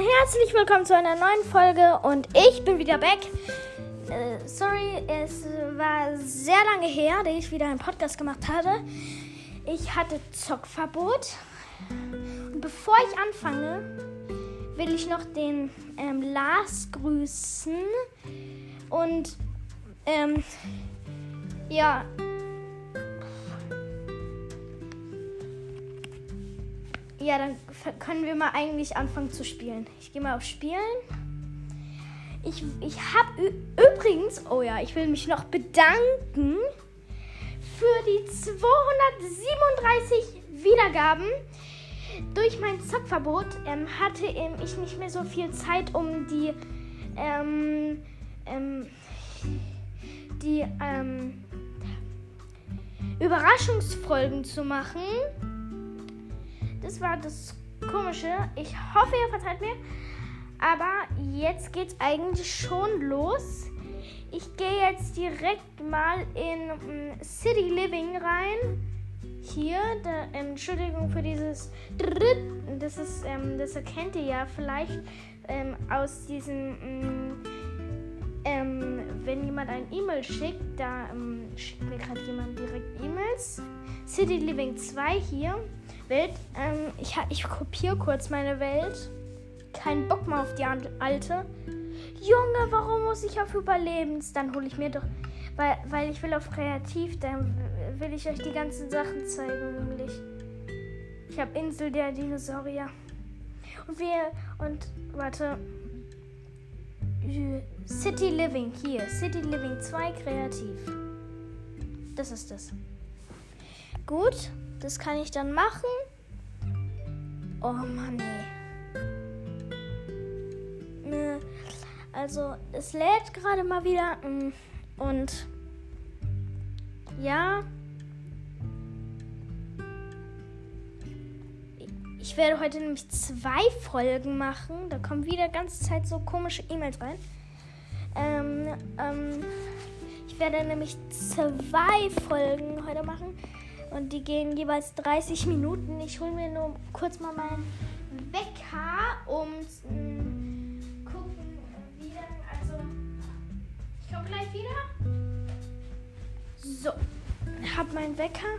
herzlich willkommen zu einer neuen Folge und ich bin wieder back. Äh, sorry, es war sehr lange her, dass ich wieder einen Podcast gemacht hatte. Ich hatte Zockverbot. Und bevor ich anfange, will ich noch den ähm, Lars grüßen. Und ähm, ja, Ja, dann können wir mal eigentlich anfangen zu spielen. Ich gehe mal auf Spielen. Ich, ich habe übrigens, oh ja, ich will mich noch bedanken für die 237 Wiedergaben. Durch mein Zockverbot ähm, hatte ähm, ich nicht mehr so viel Zeit, um die, ähm, ähm, die ähm, Überraschungsfolgen zu machen das war das Komische. Ich hoffe, ihr verzeiht mir. Aber jetzt geht's eigentlich schon los. Ich gehe jetzt direkt mal in um, City Living rein. Hier, da, Entschuldigung für dieses Das ist, ähm, das erkennt ihr ja vielleicht ähm, aus diesem, ähm wenn jemand ein E-Mail schickt, da ähm, schickt mir gerade jemand direkt E-Mails. City Living 2 hier. Welt. Ähm, ich, ich kopiere kurz meine Welt. Kein Bock mehr auf die alte. Junge, warum muss ich auf Überlebens? Dann hole ich mir doch. Weil, weil ich will auf Kreativ, dann will ich euch die ganzen Sachen zeigen, nämlich. Ich habe Insel der Dinosaurier. Und wir. Und warte. City Living hier. City Living 2 kreativ. Das ist das. Gut. Das kann ich dann machen. Oh Mann, ey. Ne, also, es lädt gerade mal wieder. Mm, und ja. Ich werde heute nämlich zwei Folgen machen. Da kommen wieder ganze Zeit so komische E-Mails rein. Ähm, ähm, ich werde nämlich zwei Folgen heute machen. Und die gehen jeweils 30 Minuten. Ich hole mir nur kurz mal meinen Wecker, um zu gucken, wie dann. Also, ich komme gleich wieder. So, hab meinen Wecker.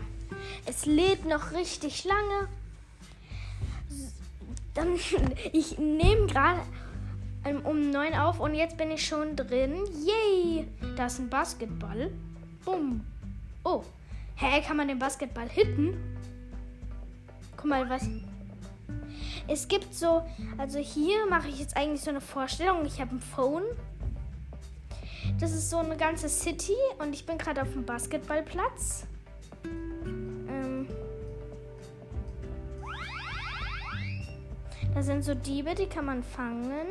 Es lädt noch richtig lange. Dann, ich nehme gerade um 9 auf und jetzt bin ich schon drin. Yay! Da ist ein Basketball. Bumm. Oh, Hä, kann man den Basketball hitten? Guck mal, was. Es gibt so, also hier mache ich jetzt eigentlich so eine Vorstellung. Ich habe ein Phone. Das ist so eine ganze City und ich bin gerade auf dem Basketballplatz. Sind so Diebe, die kann man fangen.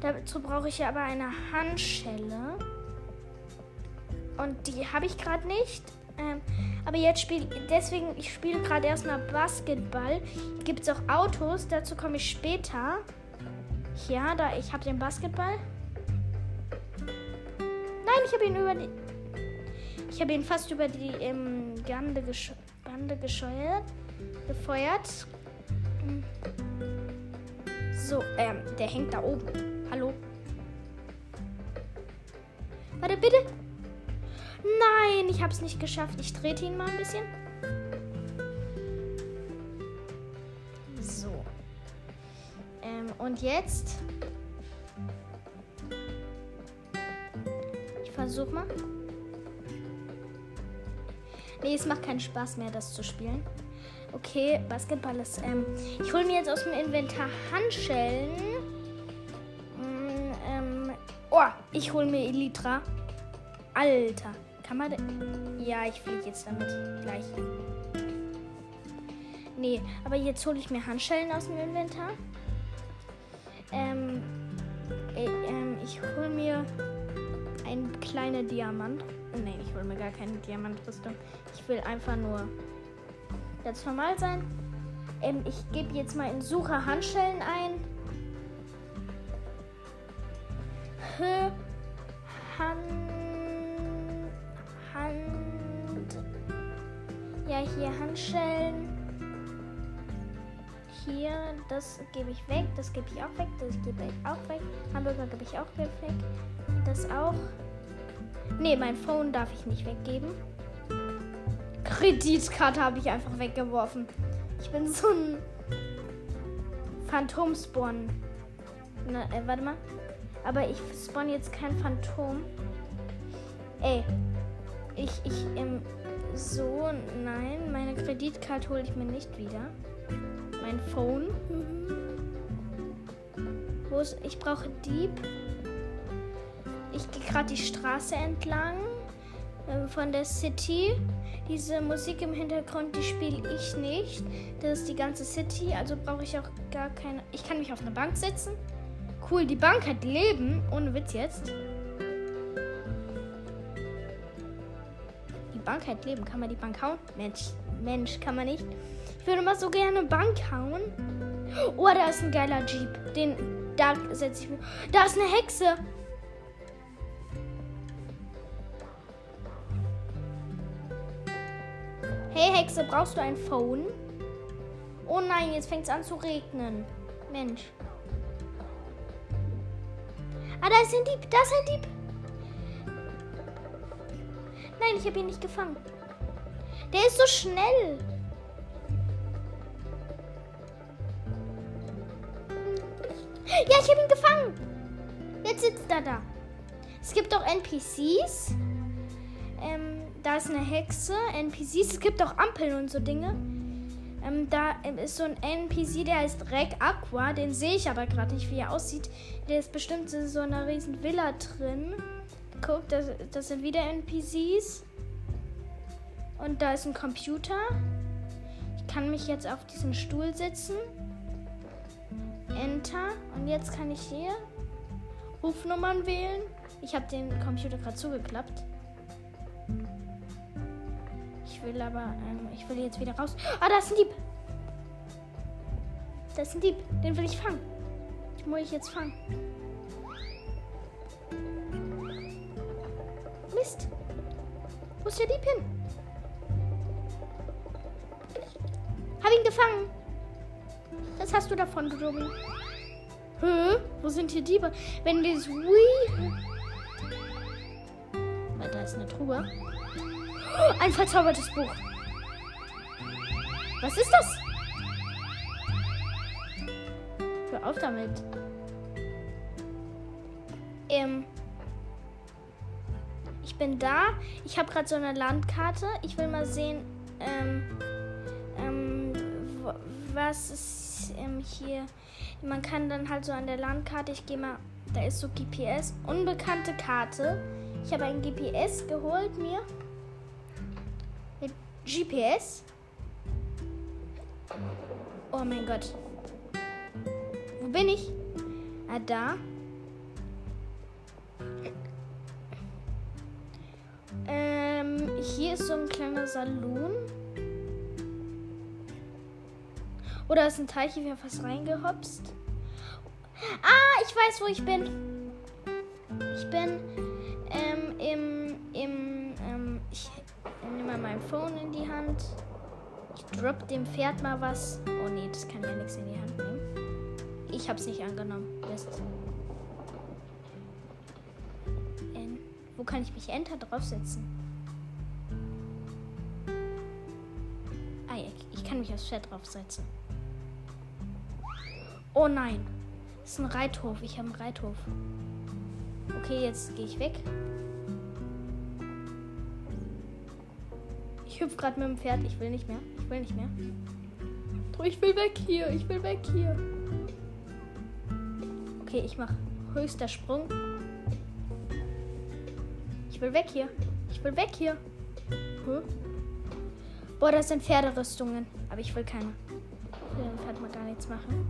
Dazu brauche ich ja aber eine Handschelle. Und die habe ich gerade nicht. Ähm, aber jetzt spiele deswegen, ich spiele gerade erstmal Basketball. Gibt es auch Autos, dazu komme ich später. Ja, da ich habe den Basketball. Nein, ich habe ihn über die. Ich habe ihn fast über die ähm, Bande, gesch Bande gescheuert, gefeuert. So, ähm, der hängt da oben. Hallo. Warte, bitte. Nein, ich habe es nicht geschafft. Ich trete ihn mal ein bisschen. So. Ähm, und jetzt. Ich versuche mal. Nee, es macht keinen Spaß mehr, das zu spielen. Okay, Basketball ist. Ähm, ich hole mir jetzt aus dem Inventar Handschellen. Mm, ähm, oh, ich hole mir Elytra. Alter. Kann man. Ja, ich fliege jetzt damit gleich. Nee, aber jetzt hole ich mir Handschellen aus dem Inventar. Ähm, äh, ähm ich hole mir ein kleiner Diamant. Nee, ich hole mir gar keine Diamantrüstung. Ich will einfach nur ganz normal sein. Ähm, ich gebe jetzt mal in Suche Handschellen ein. H Hand Hand. Ja, hier Handschellen. hier, das gebe ich weg, das gebe ich auch weg, das gebe ich auch weg. Hamburger gebe ich auch weg. Das auch. Ne, mein Phone darf ich nicht weggeben. Kreditkarte habe ich einfach weggeworfen. Ich bin so ein Phantom-Spawn. äh, warte mal. Aber ich spawn jetzt kein Phantom. Ey. Ich, ich, ähm, so, nein, meine Kreditkarte hole ich mir nicht wieder. Mein Phone. Wo ist, ich brauche Dieb. Ich gehe gerade die Straße entlang von der City. Diese Musik im Hintergrund, die spiele ich nicht. Das ist die ganze City, also brauche ich auch gar keine. Ich kann mich auf eine Bank setzen. Cool, die Bank hat Leben. Ohne Witz jetzt. Die Bank hat Leben. Kann man die Bank hauen? Mensch, Mensch, kann man nicht. Ich würde mal so gerne Bank hauen. Oh, da ist ein geiler Jeep. Den, da setze ich mir. Da ist eine Hexe. Hey Hexe, brauchst du ein Phone? Oh nein, jetzt fängt es an zu regnen. Mensch. Ah, da ist ein Dieb. Da ist ein Dieb. Nein, ich habe ihn nicht gefangen. Der ist so schnell. Ja, ich habe ihn gefangen. Jetzt sitzt er da. Es gibt auch NPCs. Ähm, da ist eine Hexe. NPCs. Es gibt auch Ampeln und so Dinge. Ähm, da ähm, ist so ein NPC, der heißt Reg Aqua. Den sehe ich aber gerade nicht, wie er aussieht. Der ist bestimmt in so einer riesen Villa drin. Guck, das, das sind wieder NPCs. Und da ist ein Computer. Ich kann mich jetzt auf diesen Stuhl setzen. Enter. Und jetzt kann ich hier Rufnummern wählen. Ich habe den Computer gerade zugeklappt. Ich will aber, ähm, ich will jetzt wieder raus. Ah, da ist ein Dieb. Da ist ein Dieb. Den will ich fangen. Den muss ich jetzt fangen. Mist. Wo ist der Dieb hin? Hab ihn gefangen. Das hast du davon gezogen. Hä? Wo sind hier Diebe? Wenn wir das Wii. Da ist eine Truhe. Ein verzaubertes Buch. Was ist das? Hör auf damit. Ähm. Ich bin da. Ich habe gerade so eine Landkarte. Ich will mal sehen, ähm, ähm, was ist ähm, hier. Man kann dann halt so an der Landkarte, ich gehe mal, da ist so GPS, unbekannte Karte. Ich habe ein GPS geholt mir. GPS. Oh mein Gott. Wo bin ich? Ah, da. Ähm, hier ist so ein kleiner Saloon. Oder ist ein Teich, ich wäre fast reingehopst. Ah, ich weiß, wo ich bin. Ich bin ähm, im, mein Phone in die Hand. Ich drop dem Pferd mal was. Oh nee, das kann ja nichts in die Hand nehmen. Ich hab's nicht angenommen. Mist. In, wo kann ich mich Enter draufsetzen? Ah ja, ich kann mich aufs Pferd draufsetzen. Oh nein. Das ist ein Reithof. Ich habe einen Reithof. Okay, jetzt gehe ich weg. Ich hüpfe gerade mit dem Pferd. Ich will nicht mehr. Ich will nicht mehr. Ich will weg hier. Ich will weg hier. Okay, ich mache höchster Sprung. Ich will weg hier. Ich will weg hier. Huh? Boah, das sind Pferderüstungen. Aber ich will keine. Für den Pferd mal gar nichts machen.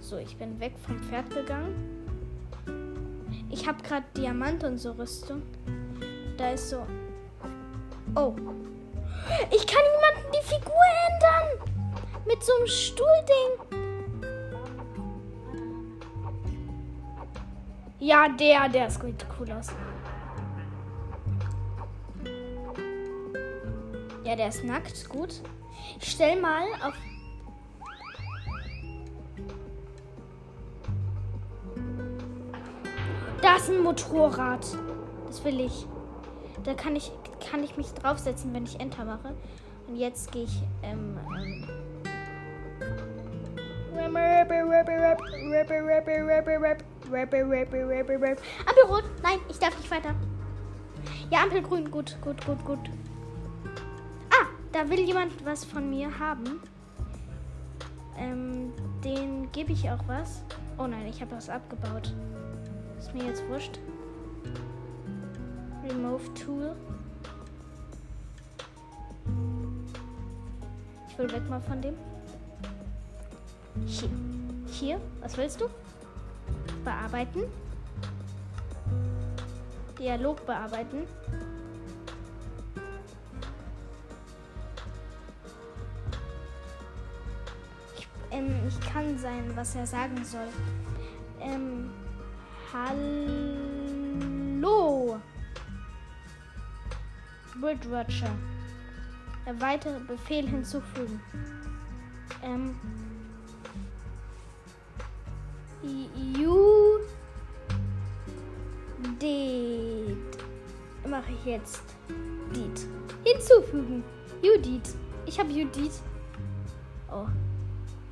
So, ich bin weg vom Pferd gegangen. Ich habe gerade Diamant und so Rüstung. Da ist so. Oh. Ich kann niemanden die Figur ändern. Mit so einem Stuhlding. Ja, der, der sieht cool aus. Ja, der ist nackt. Gut. Ich stell mal auf. Motorrad. Das will ich. Da kann ich, kann ich mich draufsetzen, wenn ich Enter mache. Und jetzt gehe ich. Ähm, ähm Ampel rot. Nein, ich darf nicht weiter. Ja, Ampel grün. Gut, gut, gut, gut. Ah, da will jemand was von mir haben. Ähm, den gebe ich auch was. Oh nein, ich habe was abgebaut. Ist mir jetzt wurscht. Remove Tool. Ich will weg mal von dem. Hier. Hier. Was willst du? Bearbeiten. Dialog bearbeiten. Ich, ähm, ich kann sein, was er sagen soll. Ähm, hallo. Bridge Erweitere Befehl hinzufügen. Ähm, you did. Mache ich jetzt. Did. Hinzufügen. Judith. Ich habe Judith. Oh.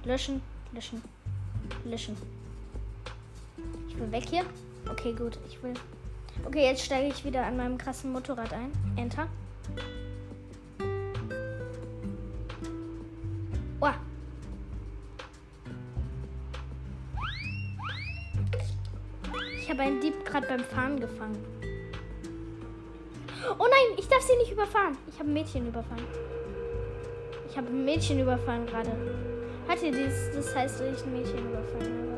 Löschen, löschen, löschen. Ich will weg hier. Okay, gut. Ich will. Okay, jetzt steige ich wieder an meinem krassen Motorrad ein. Enter. Oh. Ich habe einen Dieb gerade beim Fahren gefangen. Oh nein, ich darf sie nicht überfahren. Ich habe ein Mädchen überfahren. Ich habe ein Mädchen überfahren gerade. Hat ihr das? Das heißt, ich ein Mädchen überfahren habe.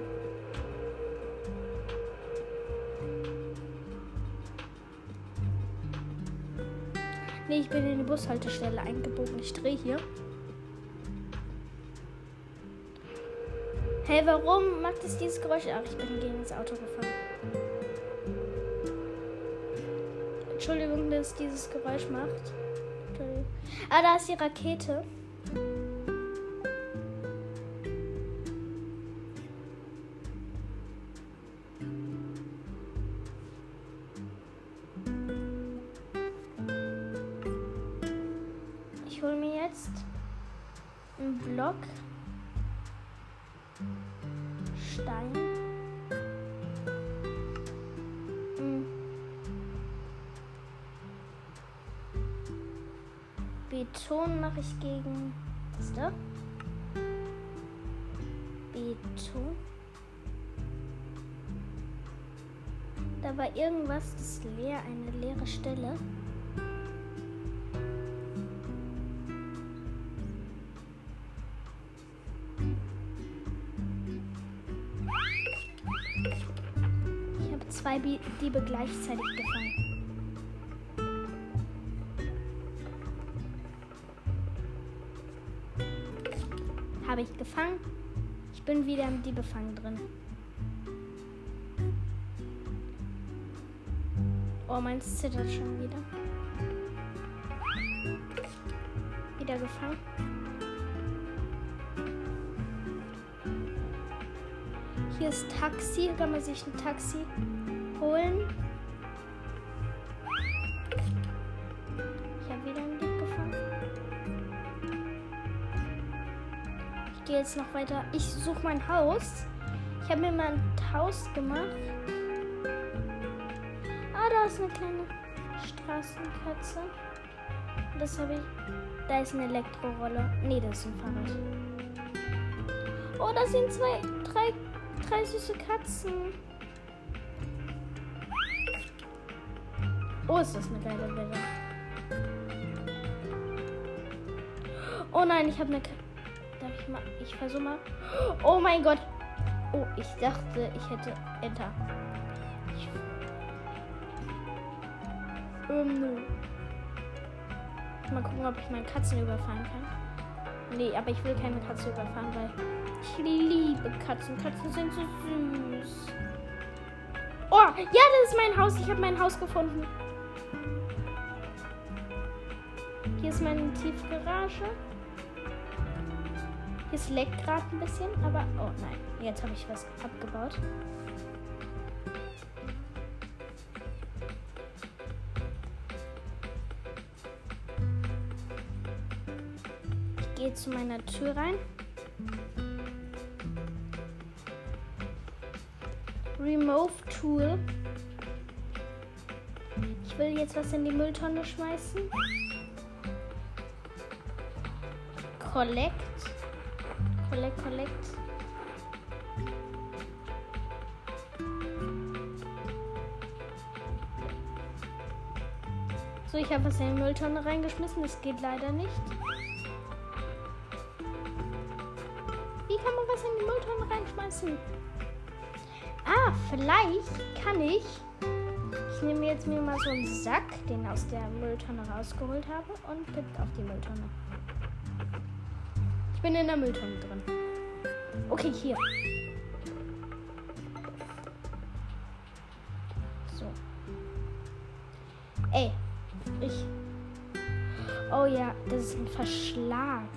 Nee, ich bin in die Bushaltestelle eingebogen. Ich drehe hier. Hey, warum macht es dieses Geräusch? Ach, ich bin gegen das Auto gefahren. Entschuldigung, dass es dieses Geräusch macht. Ah, da ist die Rakete. Ich gegen. Was da? Beton. Da war irgendwas, das ist leer, eine leere Stelle. Ich habe zwei Diebe gleichzeitig gefangen. Gefangen. Ich bin wieder im Diebefang drin. Oh, meins zittert schon wieder. Wieder gefangen. Hier ist Taxi. Kann man sich ein Taxi holen. Jetzt noch weiter. Ich suche mein Haus. Ich habe mir mal ein Haus gemacht. Ah, da ist eine kleine Straßenkatze. Das habe ich. Da ist eine Elektrorolle. Nee, das ist ein Fahrrad. Oh, da sind zwei, drei, drei süße Katzen. Oh, ist das eine geile Welle. Oh nein, ich habe eine. Ka Darf ich mal. Ich versuche mal. Oh mein Gott. Oh, ich dachte, ich hätte Enter. Ich ähm, nö. Mal gucken, ob ich meine Katzen überfahren kann. Nee, aber ich will keine Katze überfahren, weil ich liebe Katzen. Katzen sind so süß. Oh, ja, das ist mein Haus. Ich habe mein Haus gefunden. Hier ist meine Tiefgarage. Ist leckt gerade ein bisschen, aber. Oh nein, jetzt habe ich was abgebaut. Ich gehe zu meiner Tür rein. Remove Tool. Ich will jetzt was in die Mülltonne schmeißen. Collect. Collect, collect. So, ich habe was in die Mülltonne reingeschmissen. Das geht leider nicht. Wie kann man was in die Mülltonne reinschmeißen? Ah, vielleicht kann ich. Ich nehme jetzt mir mal so einen Sack, den aus der Mülltonne rausgeholt habe, und pippt auf die Mülltonne. Ich bin in der Mülltonne drin. Okay, hier. So. Ey, ich. Oh ja, das ist ein Verschlag.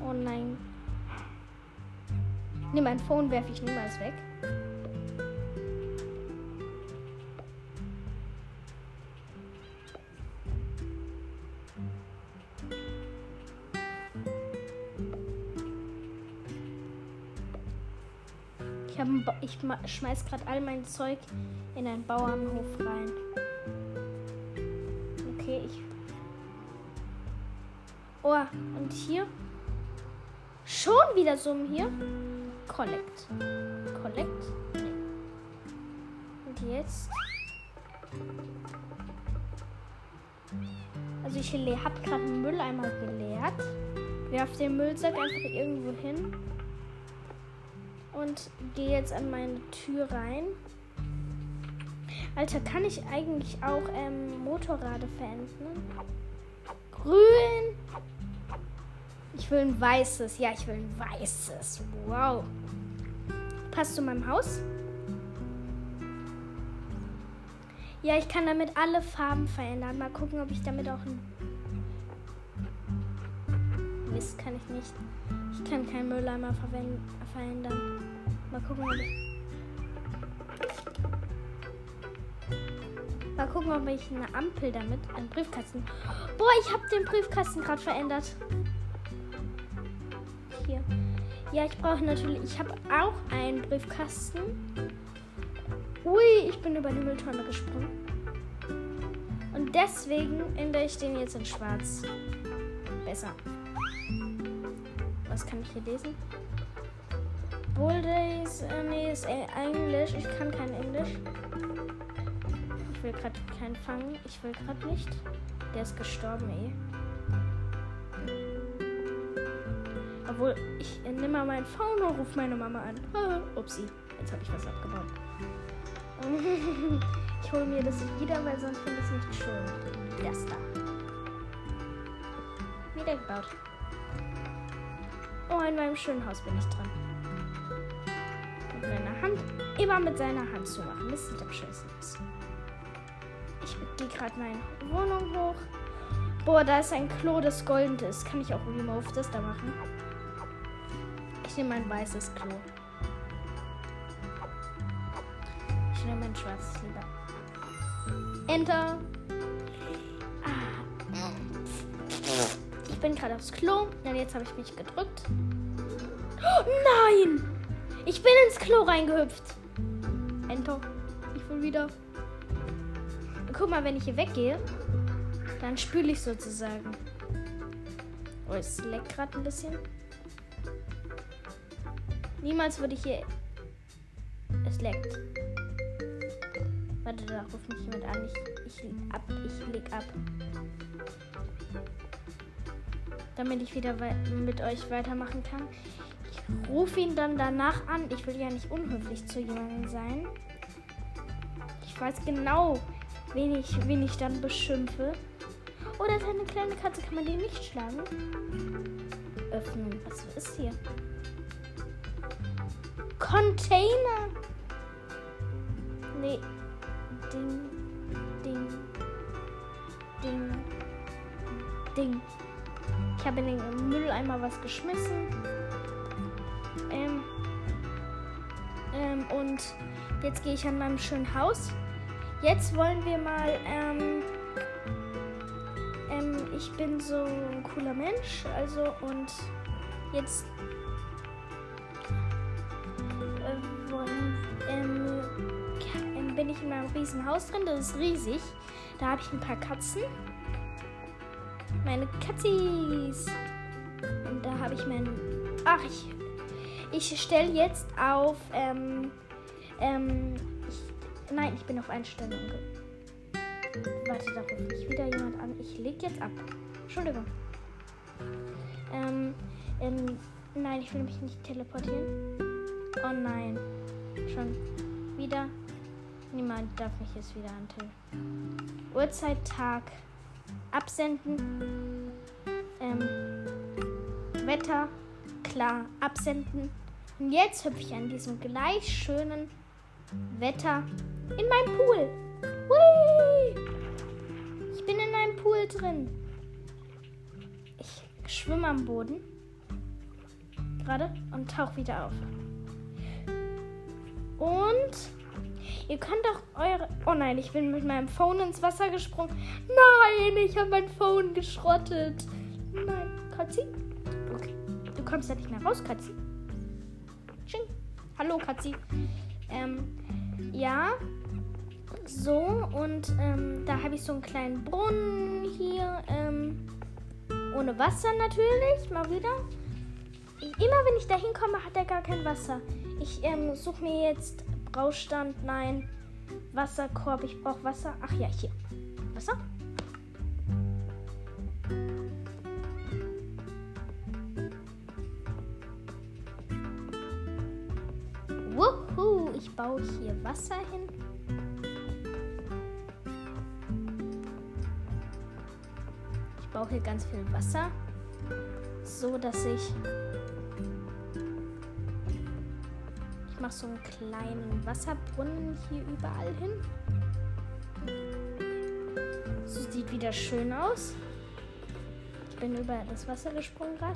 Oh nein. Nee, mein Phone werfe ich niemals weg. Ich schmeiß gerade all mein Zeug in einen Bauernhof rein. Okay, ich. Oh, und hier? Schon wieder ein hier? Collect. Collect? Und jetzt? Also ich le- hab gerade einen Mülleimer geleert. Werf den Müllsack einfach irgendwo hin. Und gehe jetzt an meine Tür rein. Alter, kann ich eigentlich auch ähm, Motorrade verändern? Grün! Ich will ein weißes. Ja, ich will ein weißes. Wow. Passt zu meinem Haus? Ja, ich kann damit alle Farben verändern. Mal gucken, ob ich damit auch ein. Mist, kann ich nicht. Ich kann keinen Mülleimer verändern. Mal gucken, ob ich. Mal gucken, ob ich eine Ampel damit, einen Briefkasten. Boah, ich habe den Briefkasten gerade verändert. Hier. Ja, ich brauche natürlich. Ich habe auch einen Briefkasten. Ui, ich bin über die Mülltonne gesprungen. Und deswegen ändere ich den jetzt in schwarz. Besser. Was kann ich hier lesen? Bull Days, äh, nee, ist äh, Englisch. Ich kann kein Englisch. Ich will gerade keinen fangen. Ich will gerade nicht. Der ist gestorben, eh. Obwohl, ich äh, nehme mal mein Phone und rufe meine Mama an. Upsi, jetzt habe ich was abgebaut. ich hole mir das wieder, weil sonst finde ich es nicht schön. Das da. Wieder gebaut. Oh, in meinem schönen Haus bin ich dran. Mit meiner Hand. Immer mit seiner Hand zu machen. Das sieht am schönsten aus. Ich gehe gerade meine Wohnung hoch. Boah, da ist ein Klo, das golden ist. Kann ich auch Remove das da machen? Ich nehme ein weißes Klo. Ich nehme ein schwarzes lieber. Enter. Bin gerade aufs Klo. Und jetzt habe ich mich gedrückt. Oh, nein! Ich bin ins Klo reingehüpft. Enter. Ich will wieder. Guck mal, wenn ich hier weggehe, dann spüle ich sozusagen. Oh, es leckt gerade ein bisschen. Niemals würde ich hier. Es leckt. Warte, da ruft mich jemand an. Ich, ich ab. Ich leg ab. Damit ich wieder mit euch weitermachen kann. Ich rufe ihn dann danach an. Ich will ja nicht unhöflich zu jemandem sein. Ich weiß genau, wen ich, wen ich dann beschimpfe. Oder deine kleine Katze kann man die nicht schlagen? Öffnen. Was ist hier? Container. Nee. Ding. Ding. Ding. Habe in den Mülleimer was geschmissen. Ähm, ähm, und jetzt gehe ich an meinem schönen Haus. Jetzt wollen wir mal. Ähm, ähm, ich bin so ein cooler Mensch, also und jetzt äh, wollen, ähm, ähm, bin ich in meinem riesen Haus drin. Das ist riesig. Da habe ich ein paar Katzen. Meine Katzis. Und da habe ich meinen. Ach, ich. Ich stelle jetzt auf. Ähm, ähm, ich, nein, ich bin auf Einstellungen. Warte, da ruft mich wieder jemand an. Ich leg jetzt ab. Entschuldigung. Ähm, ähm, nein, ich will mich nicht teleportieren. Oh nein. Schon wieder. Niemand darf mich jetzt wieder antillen. Uhrzeit, Tag. Absenden. Ähm, Wetter. Klar. Absenden. Und jetzt hüpfe ich an diesem gleich schönen Wetter in meinem Pool. Hui! Ich bin in einem Pool drin. Ich schwimme am Boden. Gerade und tauche wieder auf. Und ihr könnt auch eure. Oh nein, ich bin mit meinem Phone ins Wasser gesprungen. Nein, ich habe mein Phone geschrottet. Nein, Katzi? Okay. Du kommst ja nicht mehr raus, Katzi. Tsching. Hallo, Katzi. Ähm, ja. So, und ähm, da habe ich so einen kleinen Brunnen hier. Ähm, ohne Wasser natürlich, mal wieder. Immer wenn ich da hinkomme, hat er gar kein Wasser. Ich ähm, suche mir jetzt Braustand, nein. Wasserkorb, ich brauche Wasser. Ach ja, hier. Wasser? Wuhu, ich baue hier Wasser hin. Ich baue hier ganz viel Wasser, so dass ich ich mache so einen kleinen Wasserbrunnen hier überall hin. So sieht wieder schön aus. Ich bin über das Wasser gesprungen gerade.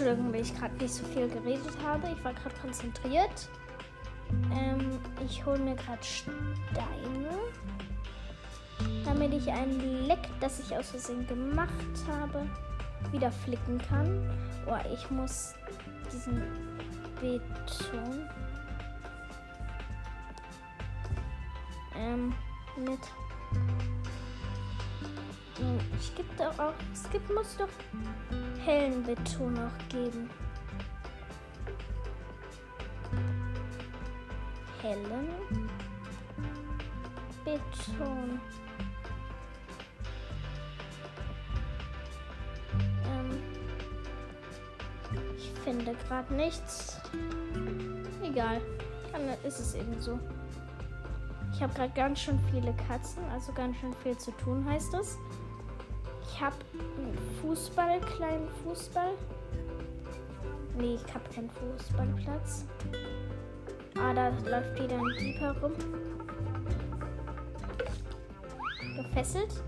Entschuldigung, wenn ich gerade nicht so viel geredet habe. Ich war gerade konzentriert. Ähm, ich hole mir gerade Steine, damit ich ein Leck, das ich aus Versehen gemacht habe, wieder flicken kann. Oh, ich muss diesen Beton ähm, mit ich gibt doch auch. Es gibt, muss doch hellen Beton noch geben. Hellen Beton. Ähm, ich finde gerade nichts. Egal. Dann ist es eben so. Ich habe gerade ganz schön viele Katzen, also ganz schön viel zu tun, heißt das. Ich habe einen Fußball, kleinen Fußball. Nee, ich habe keinen Fußballplatz. Ah, da läuft wieder ein Dieb herum. Gefesselt.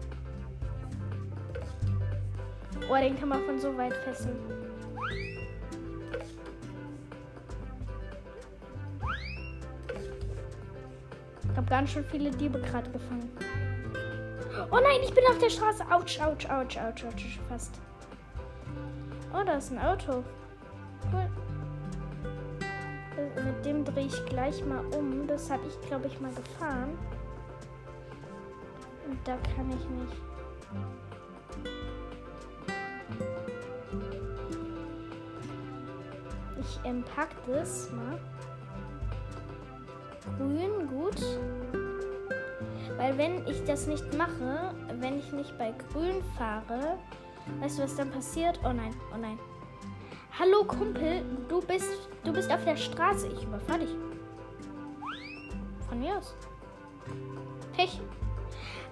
Oh, den kann man von so weit fesseln. Ich habe ganz schön viele Diebe gerade gefangen. Oh nein, ich bin auf der Straße. Autsch, autsch, autsch, autsch, autsch, fast. Oh, da ist ein Auto. Cool. Äh, mit dem drehe ich gleich mal um. Das habe ich, glaube ich, mal gefahren. Und da kann ich nicht. Ich ähm, pack das mal. Grün, gut. Weil wenn ich das nicht mache, wenn ich nicht bei grün fahre, weißt du, was dann passiert? Oh nein, oh nein. Hallo Kumpel, du bist, du bist auf der Straße. Ich überfahre dich. Von mir aus. Pech.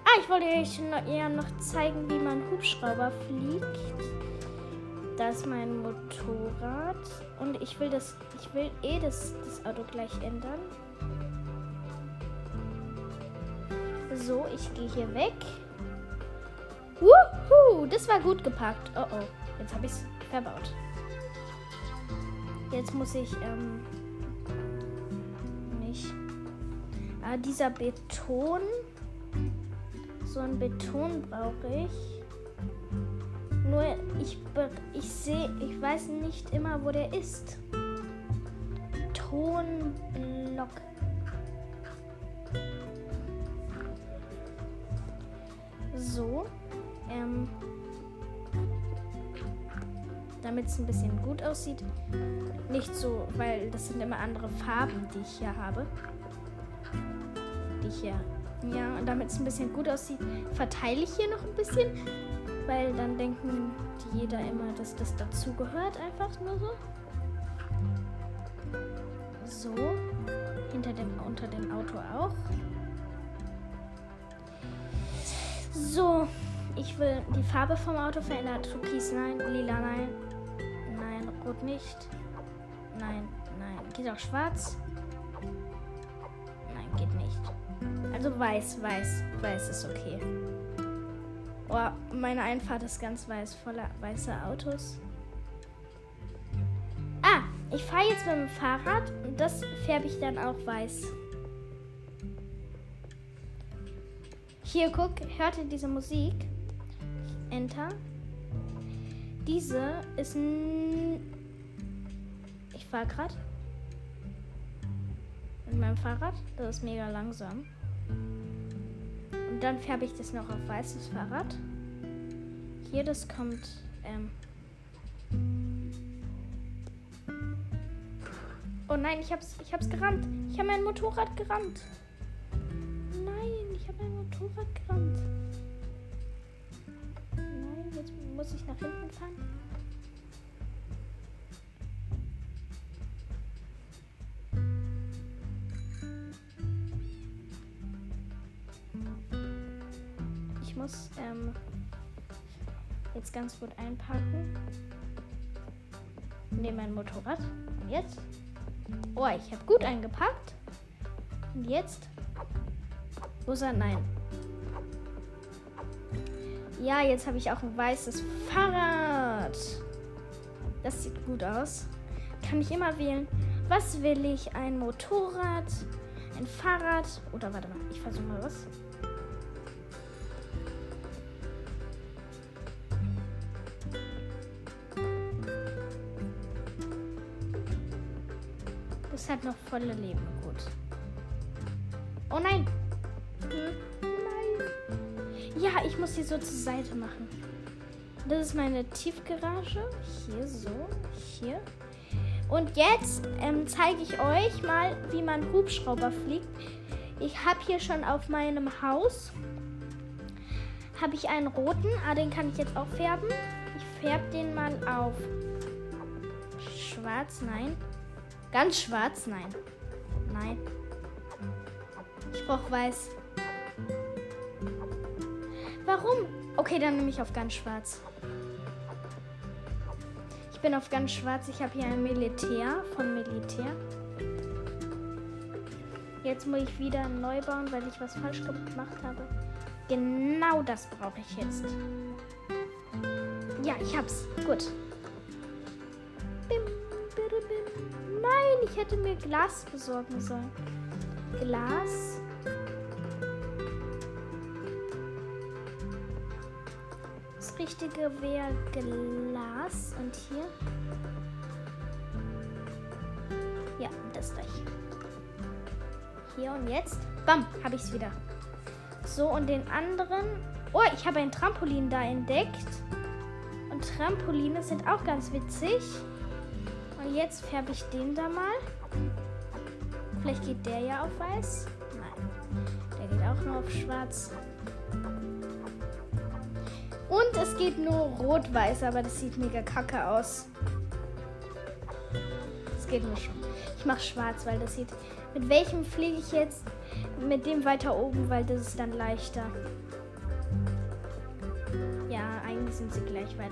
Ah, ich wollte euch eher noch zeigen, wie man Hubschrauber fliegt. Da ist mein Motorrad. Und ich will das, ich will eh das, das Auto gleich ändern. So, ich gehe hier weg. Wuhu, das war gut gepackt. Oh oh, jetzt habe ich es verbaut. Jetzt muss ich, ähm, nicht. Ah, dieser Beton. So ein Beton brauche ich. Nur ich, ich sehe, ich weiß nicht immer, wo der ist. Tonblock. Damit es ein bisschen gut aussieht. Nicht so, weil das sind immer andere Farben, die ich hier habe. Die ich hier. Ja, und damit es ein bisschen gut aussieht, verteile ich hier noch ein bisschen. Weil dann denken die jeder immer, dass das dazu gehört, einfach nur so. So. Hinter dem, unter dem Auto auch. So, ich will die Farbe vom Auto verändern. Türkis, nein. Lila, nein. Nicht. Nein, nein. Geht auch schwarz? Nein, geht nicht. Also weiß, weiß. Weiß ist okay. Oh, meine Einfahrt ist ganz weiß, voller weißer Autos. Ah, ich fahre jetzt mit dem Fahrrad und das färbe ich dann auch weiß. Hier, guck, hört ihr diese Musik? Enter. Diese ist fahre gerade. Mit meinem Fahrrad. Das ist mega langsam. Und dann färbe ich das noch auf weißes Fahrrad. Hier, das kommt. Ähm oh nein, ich hab's, ich hab's gerammt. Ich habe mein Motorrad gerammt. Motorrad gerannt. Nein, jetzt muss ich nach hinten fahren. Ich muss ähm, jetzt ganz gut einparken. Nehme mein Motorrad. Und jetzt? Oh, ich habe gut eingepackt. Und jetzt? Wo ist er? Nein. Ja, jetzt habe ich auch ein weißes Fahrrad. Das sieht gut aus. Kann ich immer wählen. Was will ich? Ein Motorrad, ein Fahrrad oder warte mal, ich versuche mal was. Hat noch volle Leben. Gut. Oh nein! Hm. Ja, ich muss die so zur Seite machen. Das ist meine Tiefgarage. Hier so. Hier. Und jetzt ähm, zeige ich euch mal, wie man Hubschrauber fliegt. Ich habe hier schon auf meinem Haus habe ich einen roten. Ah, den kann ich jetzt auch färben. Ich färbe den mal auf schwarz. Nein. Ganz schwarz. Nein. Nein. Ich brauche weiß. Warum? Okay, dann nehme ich auf ganz schwarz. Ich bin auf ganz schwarz. Ich habe hier ein Militär von Militär. Jetzt muss ich wieder neu bauen, weil ich was falsch gemacht habe. Genau das brauche ich jetzt. Ja, ich hab's. Gut. Ich hätte mir Glas besorgen sollen. Glas. Richtige wäre Glas. Und hier. Ja, das gleich. Hier und jetzt. Bam, habe ich es wieder. So, und den anderen. Oh, ich habe ein Trampolin da entdeckt. Und Trampoline sind auch ganz witzig. Und jetzt färbe ich den da mal. Vielleicht geht der ja auf weiß. Nein, der geht auch nur auf schwarz. Und es geht nur rot-weiß, aber das sieht mega kacke aus. Das geht nur schon. Ich mache schwarz, weil das sieht. Mit welchem fliege ich jetzt? Mit dem weiter oben, weil das ist dann leichter. Ja, eigentlich sind sie gleich weit.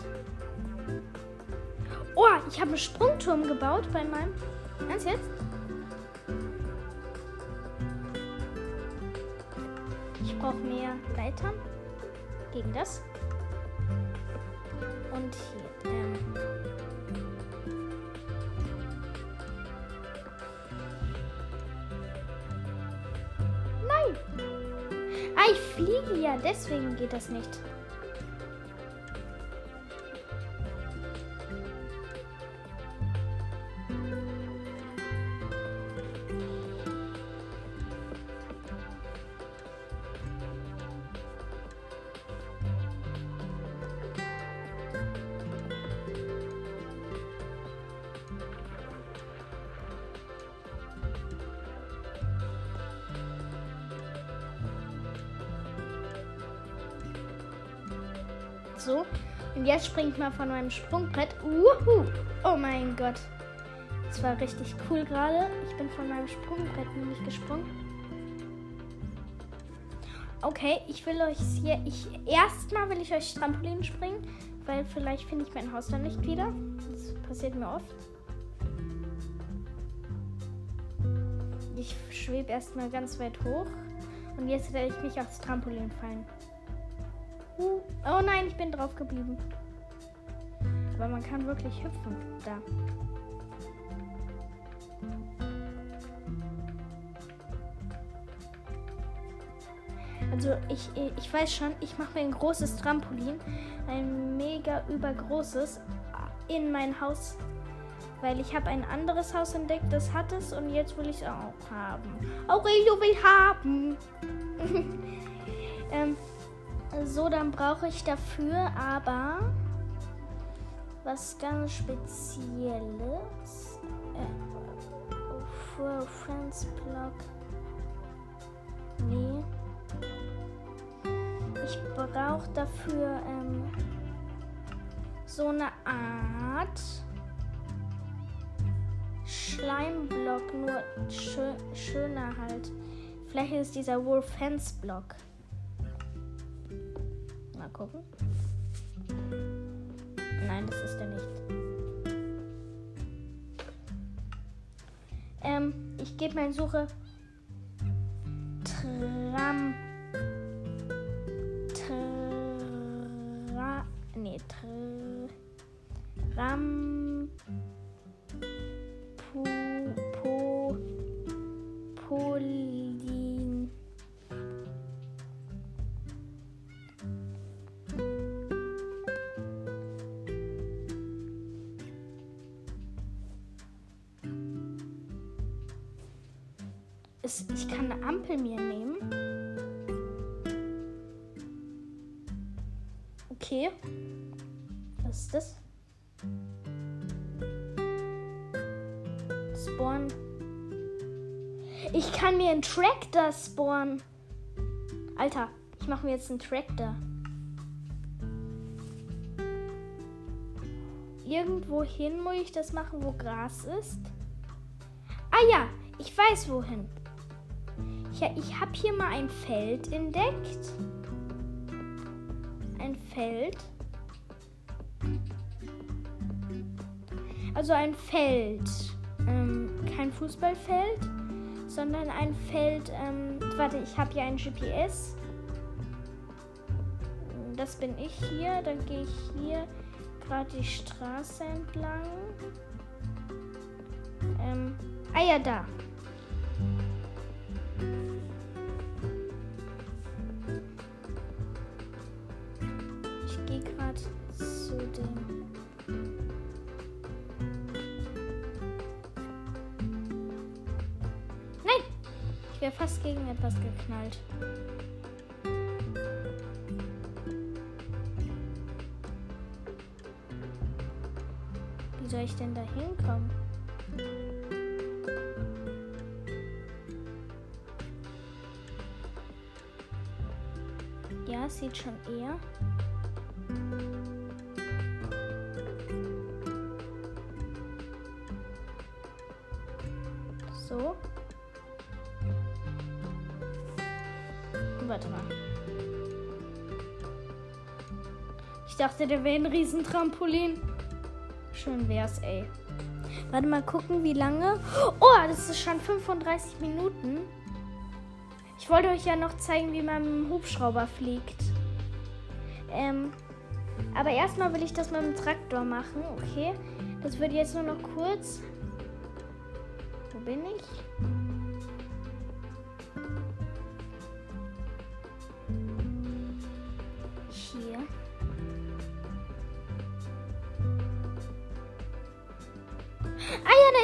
Oh, ich habe einen Sprungturm gebaut bei meinem. Ganz jetzt? Brauche mehr Leitern gegen das. Und hier. Ähm Nein! Ah, ich fliege ja, deswegen geht das nicht. Mal von meinem Sprungbrett. Uhu. Oh mein Gott. Das war richtig cool gerade. Ich bin von meinem Sprungbrett nämlich gesprungen. Okay, ich will euch hier. Ich erstmal will ich euch Trampolin springen, weil vielleicht finde ich mein Haus dann nicht wieder. Das passiert mir oft. Ich schwebe erstmal ganz weit hoch und jetzt werde ich mich aufs Trampolin fallen. Oh nein, ich bin drauf geblieben. Aber man kann wirklich hüpfen. Da. Also ich, ich weiß schon, ich mache mir ein großes Trampolin, ein mega übergroßes, in mein Haus, weil ich habe ein anderes Haus entdeckt, das hat es und jetzt will ich es auch haben. Aurelio will haben. ähm, so, dann brauche ich dafür aber was ganz Spezielles. Äh, für Friends Blog. Nee. Ich brauche dafür ähm, so eine Art Schleimblock, nur schö schöner halt. Vielleicht ist dieser Wolf Fence Block gucken. Nein, das ist er nicht. Ähm, ich gebe in Suche Tram. Tra. Nee, Tram. Tractor spawnen. Alter, ich mache mir jetzt einen Tractor. Irgendwo hin muss ich das machen, wo Gras ist. Ah ja, ich weiß wohin. Ja, ich habe hier mal ein Feld entdeckt. Ein Feld. Also ein Feld. Ähm, kein Fußballfeld, sondern ein Feld. Ähm, warte, ich habe hier ein GPS. Das bin ich hier. Dann gehe ich hier gerade die Straße entlang. Ähm, ah ja, da. Fast gegen etwas geknallt. Wie soll ich denn da hinkommen? das sieht schon eher. Dachte, der wäre ein Riesentrampolin. Schön wär's, ey. Warte mal gucken, wie lange. Oh, das ist schon 35 Minuten. Ich wollte euch ja noch zeigen, wie man mit dem Hubschrauber fliegt. Ähm, aber erstmal will ich das mit dem Traktor machen, okay? Das wird jetzt nur noch kurz. Wo bin ich?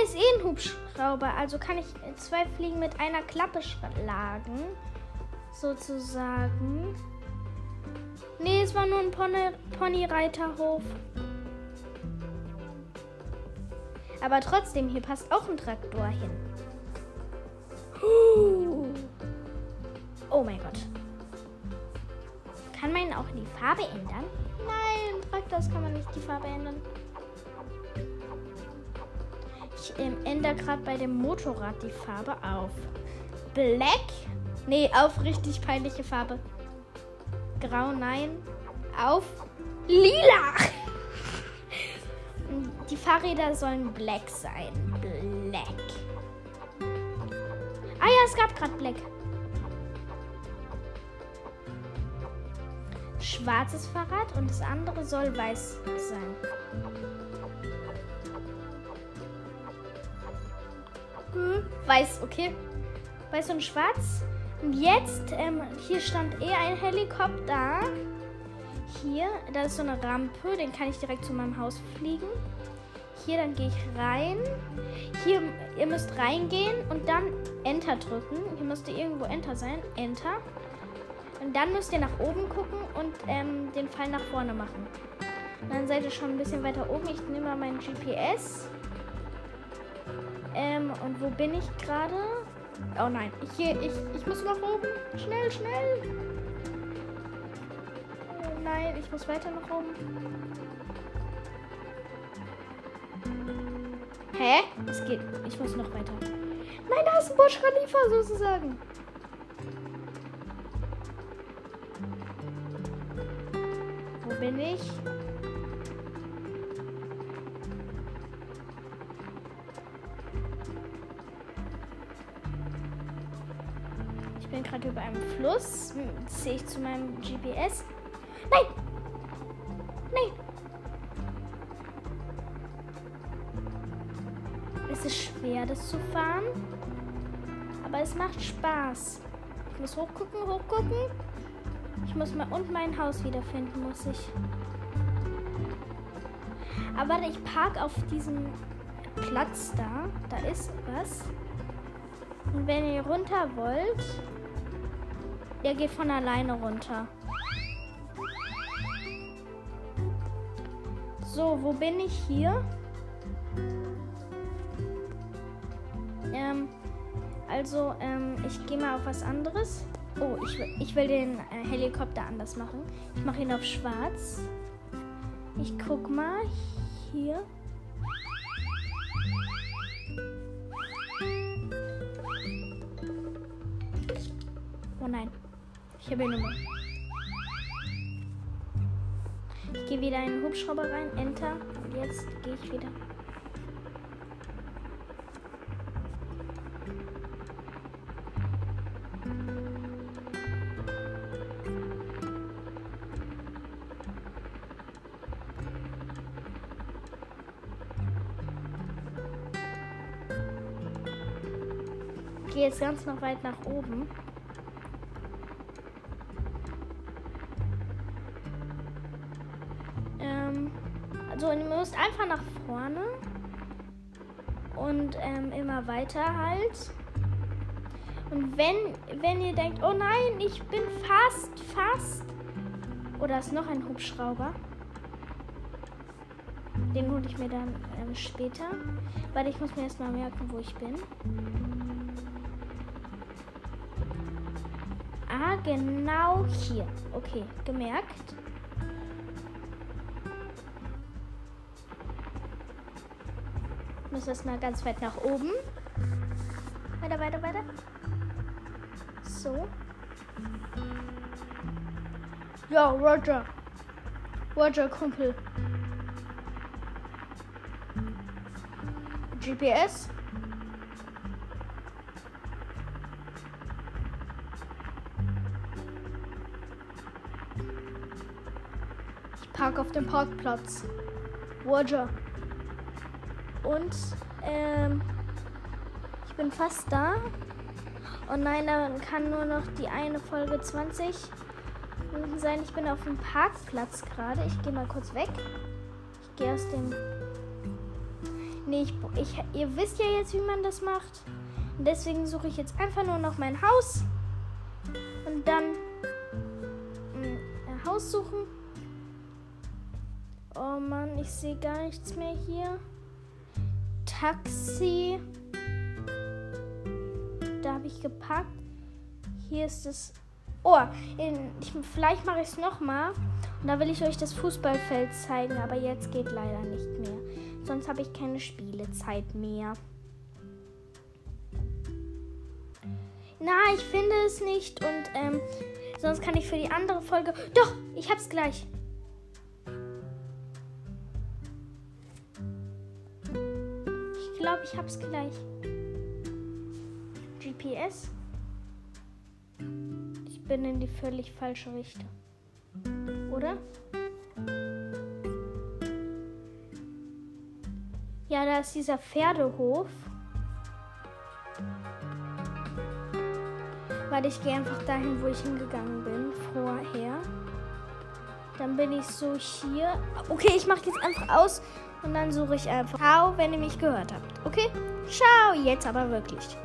Ist eh ein Hubschrauber. Also kann ich zwei Fliegen mit einer Klappe schlagen. Sozusagen. Nee, es war nur ein Pony Ponyreiterhof. Aber trotzdem, hier passt auch ein Traktor hin. Oh mein Gott. Kann man auch die Farbe ändern? Nein, Traktors kann man nicht die Farbe ändern. Ich ähm, ändere gerade bei dem Motorrad die Farbe auf Black. Nee, auf richtig peinliche Farbe. Grau, nein. Auf lila. Die Fahrräder sollen black sein. Black. Ah ja, es gab gerade black. Schwarzes Fahrrad und das andere soll weiß sein. Weiß, okay. Weiß und schwarz. Und jetzt, ähm, hier stand eh ein Helikopter. Hier, da ist so eine Rampe, den kann ich direkt zu meinem Haus fliegen. Hier, dann gehe ich rein. Hier, ihr müsst reingehen und dann Enter drücken. Hier müsste irgendwo Enter sein. Enter. Und dann müsst ihr nach oben gucken und ähm, den Pfeil nach vorne machen. Dann seid ihr schon ein bisschen weiter oben. Ich nehme mal mein GPS. Ähm, und wo bin ich gerade? Oh nein, ich, ich, ich muss nach oben. Schnell, schnell. Oh nein, ich muss weiter nach oben. Hä? Es geht. Ich muss noch weiter. Nein, da ist ein Burj Khalifa sozusagen. Wo bin ich? Bin gerade über einem Fluss. Hm, Das sehe ich zu meinem GPS. Nein! Nein! Es ist schwer, das zu fahren. Aber es macht Spaß. Ich muss hochgucken, hochgucken. Ich muss mal und mein Haus wiederfinden, muss ich. Aber ich park auf diesem Platz da. Da ist was. Und wenn ihr runter wollt, ihr geht von alleine runter. So, wo bin ich hier? Ähm, also, ähm, ich gehe mal auf was anderes. Oh, ich, will- ich will den äh, Helikopter anders machen. Ich mache ihn auf schwarz. Ich guck mal hier. Ich habe ihn immer. Ich gehe wieder in den Hubschrauber rein. Enter. Und jetzt gehe ich wieder. Ich gehe jetzt ganz noch weit nach oben. Also ihr müsst einfach nach vorne und ähm, immer weiter halt. Und wenn, wenn ihr denkt, oh nein, ich bin fast, fast. Oder ist noch ein Hubschrauber. Den hole ich mir dann ähm, später. Weil ich muss mir erstmal merken, wo ich bin. Ah, genau hier. Okay, gemerkt. Muss erstmal ganz weit nach oben. Weiter, weiter, weiter. So. Ja, Roger. Roger, Kumpel. GPS. Ich park auf dem Parkplatz. Roger. Und ähm, ich bin fast da. Und nein, dann kann nur noch die eine Folge 20 Minuten sein. Ich bin auf dem Parkplatz gerade. Ich gehe mal kurz weg. Ich gehe aus dem. Nee, ich, ich, ihr wisst ja jetzt, wie man das macht. Und deswegen suche ich jetzt einfach nur noch mein Haus. Und dann ein Haus suchen. Oh Mann, ich sehe gar nichts mehr hier. Taxi. Da habe ich gepackt. Hier ist es. Oh, in, ich, vielleicht mache ich es nochmal. Und da will ich euch das Fußballfeld zeigen. Aber jetzt geht leider nicht mehr. Sonst habe ich keine Spielezeit mehr. Na, ich finde es nicht. Und ähm, sonst kann ich für die andere Folge. Doch, ich hab's gleich. Glaube, ich hab's gleich. GPS. Ich bin in die völlig falsche Richtung. Oder? Ja, da ist dieser Pferdehof. Weil ich gehe einfach dahin, wo ich hingegangen bin vorher. Dann bin ich so hier. Okay, ich mache jetzt einfach aus und dann suche ich einfach Ciao, wenn ihr mich gehört habt. Okay? Ciao, jetzt aber wirklich.